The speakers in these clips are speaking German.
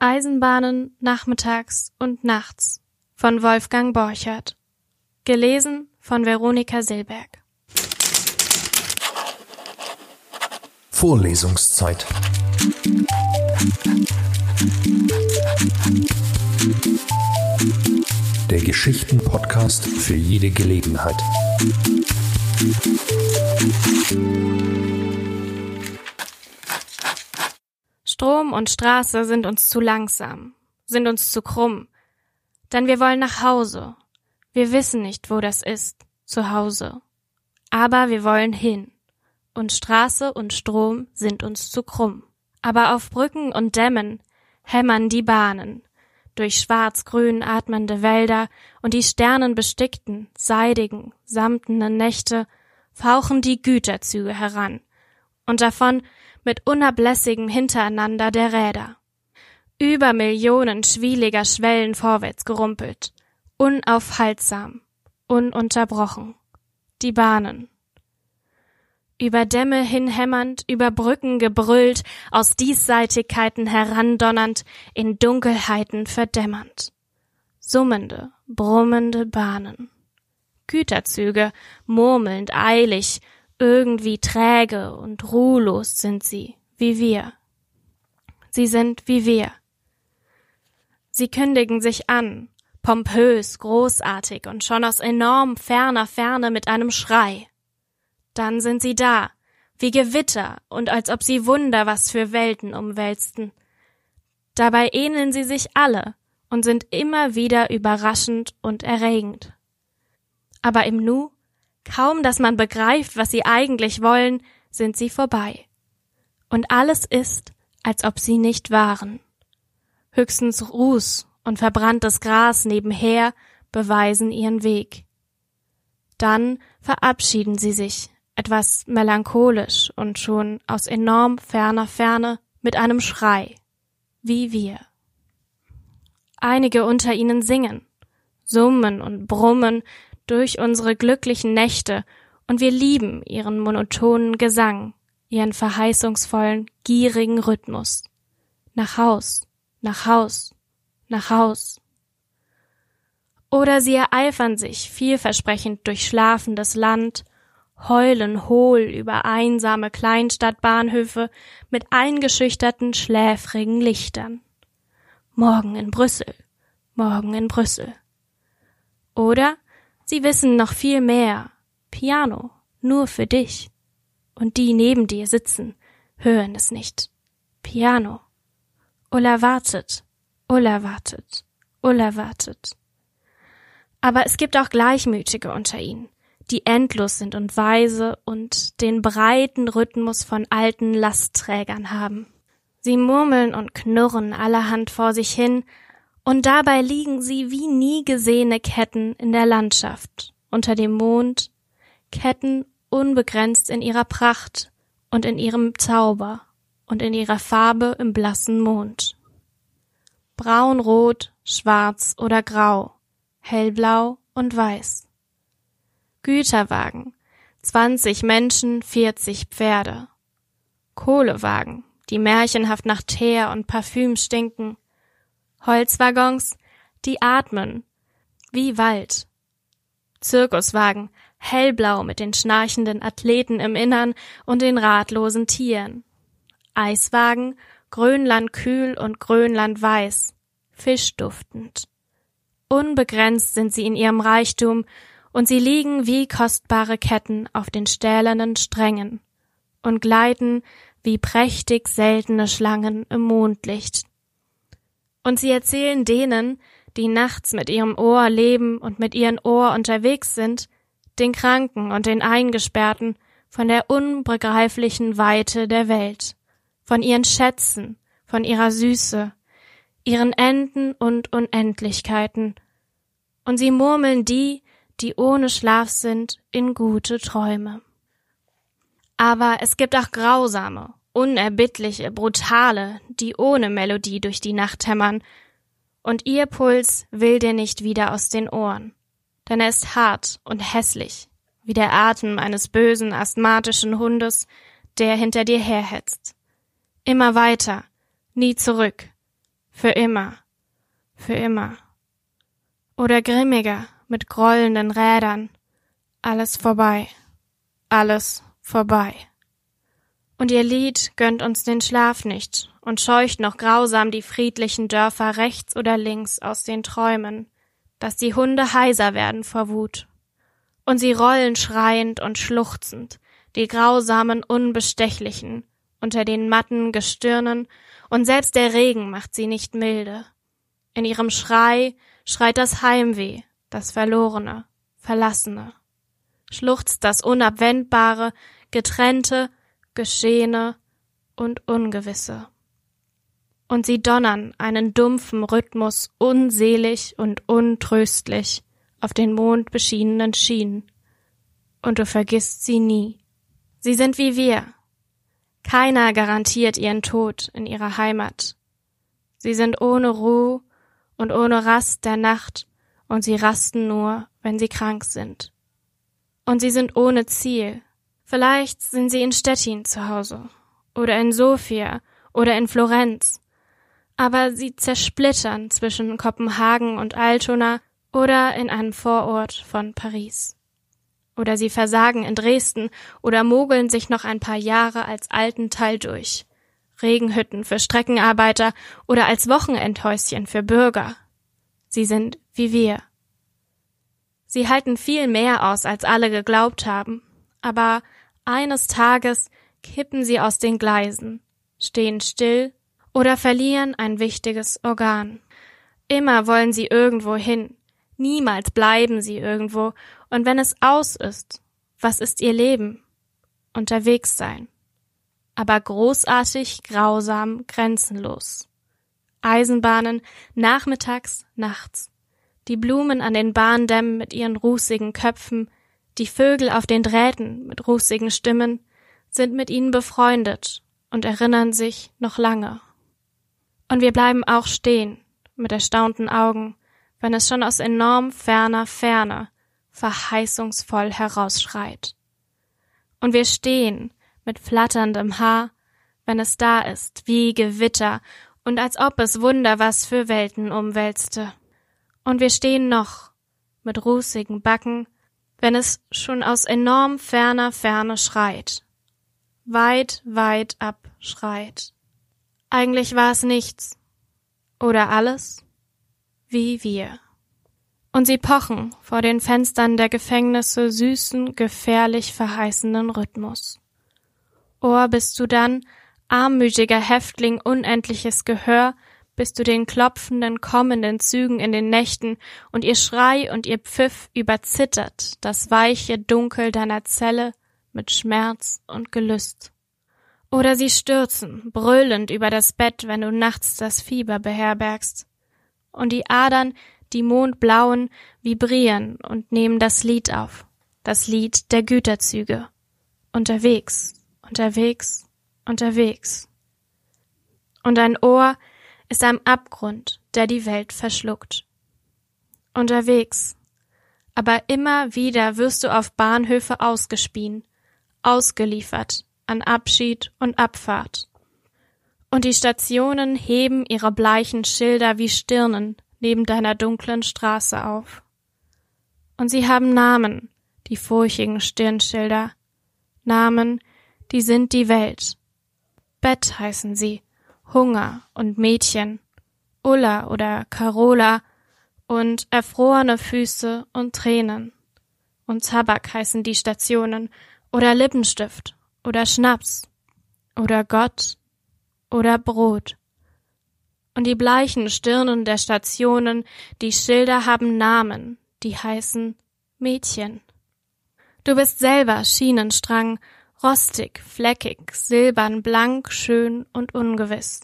Eisenbahnen nachmittags und nachts von Wolfgang Borchert. Gelesen von Veronika Silberg. Vorlesungszeit. Der Geschichten-Podcast für jede Gelegenheit. Strom und Straße sind uns zu langsam, sind uns zu krumm. Denn wir wollen nach Hause. Wir wissen nicht, wo das ist, zu Hause. Aber wir wollen hin. Und Straße und Strom sind uns zu krumm. Aber auf Brücken und Dämmen hämmern die Bahnen. Durch schwarz-grün atmende Wälder und die sternenbestickten, seidigen, samtenen Nächte fauchen die Güterzüge heran. Und davon mit unablässigem Hintereinander der Räder. Über Millionen schwieliger Schwellen vorwärts gerumpelt, unaufhaltsam, ununterbrochen. Die Bahnen. Über Dämme hinhämmernd, über Brücken gebrüllt, aus Diesseitigkeiten herandonnernd, in Dunkelheiten verdämmernd. Summende, brummende Bahnen. Güterzüge, murmelnd, eilig, irgendwie träge und ruhlos sind sie, wie wir. Sie sind wie wir. Sie kündigen sich an, pompös, großartig und schon aus enorm ferner Ferne mit einem Schrei. Dann sind sie da, wie Gewitter und als ob sie Wunder was für Welten umwälzten. Dabei ähneln sie sich alle und sind immer wieder überraschend und erregend. Aber im Nu Kaum, dass man begreift, was sie eigentlich wollen, sind sie vorbei. Und alles ist, als ob sie nicht waren. Höchstens Ruß und verbranntes Gras nebenher beweisen ihren Weg. Dann verabschieden sie sich, etwas melancholisch und schon aus enorm ferner Ferne mit einem Schrei, wie wir. Einige unter ihnen singen, summen und brummen durch unsere glücklichen Nächte, und wir lieben ihren monotonen Gesang, ihren verheißungsvollen, gierigen Rhythmus. Nach Haus, nach Haus, nach Haus. Oder sie ereifern sich vielversprechend durch schlafendes Land, heulen hohl über einsame Kleinstadtbahnhöfe mit eingeschüchterten, schläfrigen Lichtern. Morgen in Brüssel, morgen in Brüssel. Oder Sie wissen noch viel mehr. Piano, nur für dich. Und die neben dir sitzen, hören es nicht. Piano. Ulla wartet, Ulla wartet, Ulla wartet. Aber es gibt auch Gleichmütige unter ihnen, die endlos sind und weise und den breiten Rhythmus von alten Lastträgern haben. Sie murmeln und knurren allerhand vor sich hin, und dabei liegen sie wie nie gesehene Ketten in der Landschaft, unter dem Mond, Ketten unbegrenzt in ihrer Pracht und in ihrem Zauber und in ihrer Farbe im blassen Mond. Braun, rot, schwarz oder grau, hellblau und weiß. Güterwagen, zwanzig Menschen, vierzig Pferde. Kohlewagen, die märchenhaft nach Teer und Parfüm stinken, Holzwaggons, die atmen, wie Wald. Zirkuswagen, hellblau mit den schnarchenden Athleten im Innern und den ratlosen Tieren. Eiswagen, Grönland kühl und Grönland weiß, fischduftend. Unbegrenzt sind sie in ihrem Reichtum, und sie liegen wie kostbare Ketten auf den stählernen Strängen und gleiten wie prächtig seltene Schlangen im Mondlicht und sie erzählen denen, die nachts mit ihrem Ohr leben und mit ihren Ohr unterwegs sind, den Kranken und den Eingesperrten, von der unbegreiflichen Weite der Welt, von ihren Schätzen, von ihrer Süße, ihren Enden und Unendlichkeiten, und sie murmeln die, die ohne Schlaf sind, in gute Träume. Aber es gibt auch grausame, unerbittliche, brutale, die ohne Melodie durch die Nacht hämmern, und ihr Puls will dir nicht wieder aus den Ohren, denn er ist hart und hässlich, wie der Atem eines bösen, asthmatischen Hundes, der hinter dir herhetzt. Immer weiter, nie zurück, für immer, für immer. Oder grimmiger, mit grollenden Rädern, alles vorbei, alles vorbei. Und ihr Lied gönnt uns den Schlaf nicht und scheucht noch grausam die friedlichen Dörfer rechts oder links aus den Träumen, dass die Hunde heiser werden vor Wut. Und sie rollen schreiend und schluchzend, die grausamen Unbestechlichen, unter den matten Gestirnen, und selbst der Regen macht sie nicht milde. In ihrem Schrei schreit das Heimweh, das Verlorene, Verlassene. Schluchzt das Unabwendbare, Getrennte, Geschehene und Ungewisse. Und sie donnern einen dumpfen Rhythmus unselig und untröstlich auf den mondbeschienenen Schienen. Und du vergisst sie nie. Sie sind wie wir, keiner garantiert ihren Tod in ihrer Heimat. Sie sind ohne Ruhe und ohne Rast der Nacht, und sie rasten nur, wenn sie krank sind. Und sie sind ohne Ziel. Vielleicht sind sie in Stettin zu Hause, oder in Sofia, oder in Florenz. Aber sie zersplittern zwischen Kopenhagen und Altona oder in einem Vorort von Paris. Oder sie versagen in Dresden oder mogeln sich noch ein paar Jahre als alten Teil durch. Regenhütten für Streckenarbeiter oder als Wochenendhäuschen für Bürger. Sie sind wie wir. Sie halten viel mehr aus, als alle geglaubt haben, aber eines Tages kippen sie aus den Gleisen, stehen still oder verlieren ein wichtiges Organ. Immer wollen sie irgendwo hin, niemals bleiben sie irgendwo und wenn es aus ist, was ist ihr Leben? Unterwegs sein. Aber großartig, grausam, grenzenlos. Eisenbahnen, nachmittags, nachts. Die Blumen an den Bahndämmen mit ihren rußigen Köpfen, die Vögel auf den Drähten mit rußigen Stimmen, sind mit ihnen befreundet und erinnern sich noch lange. Und wir bleiben auch stehen, mit erstaunten Augen, wenn es schon aus enorm ferner Ferne verheißungsvoll herausschreit. Und wir stehen mit flatterndem Haar, wenn es da ist, wie Gewitter und als ob es Wunder was für Welten umwälzte. Und wir stehen noch mit rußigen Backen, wenn es schon aus enorm ferner Ferne schreit. Weit, weit ab schreit. Eigentlich war es nichts. Oder alles? Wie wir und sie pochen vor den Fenstern der Gefängnisse süßen, gefährlich verheißenden Rhythmus. Ohr bist du dann, armütiger Häftling unendliches Gehör, bis du den klopfenden, kommenden Zügen in den Nächten und ihr Schrei und ihr Pfiff überzittert das weiche Dunkel deiner Zelle mit Schmerz und Gelüst. Oder sie stürzen, brüllend über das Bett, wenn du nachts das Fieber beherbergst. Und die Adern, die mondblauen, vibrieren und nehmen das Lied auf, das Lied der Güterzüge. Unterwegs, unterwegs, unterwegs. Und dein Ohr ist am Abgrund, der die Welt verschluckt. Unterwegs. Aber immer wieder wirst du auf Bahnhöfe ausgespien, ausgeliefert an Abschied und Abfahrt. Und die Stationen heben ihre bleichen Schilder wie Stirnen neben deiner dunklen Straße auf. Und sie haben Namen, die furchigen Stirnschilder, Namen, die sind die Welt. Bett heißen sie, Hunger und Mädchen, Ulla oder Carola und erfrorene Füße und Tränen. Und Tabak heißen die Stationen oder Lippenstift oder Schnaps oder Gott oder Brot und die bleichen Stirnen der Stationen, die Schilder haben Namen, die heißen Mädchen. Du bist selber Schienenstrang, rostig, fleckig, silbern, blank, schön und ungewiss.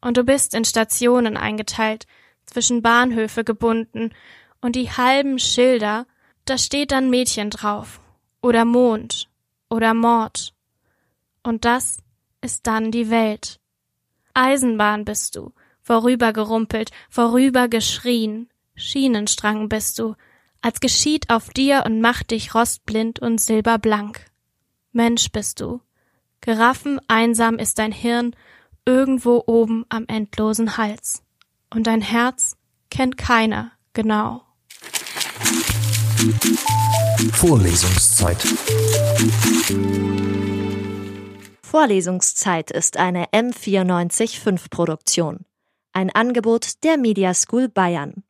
Und du bist in Stationen eingeteilt, zwischen Bahnhöfe gebunden, und die halben Schilder, da steht dann Mädchen drauf, oder Mond, oder Mord. Und das ist dann die Welt. Eisenbahn bist du, vorübergerumpelt, vorübergeschrien. Schienenstrang bist du, als geschieht auf dir und macht dich rostblind und silberblank. Mensch bist du. Giraffen einsam ist dein Hirn, irgendwo oben am endlosen Hals. Und dein Herz kennt keiner genau. Vorlesungszeit. Vorlesungszeit ist eine M945 Produktion. Ein Angebot der Media School Bayern.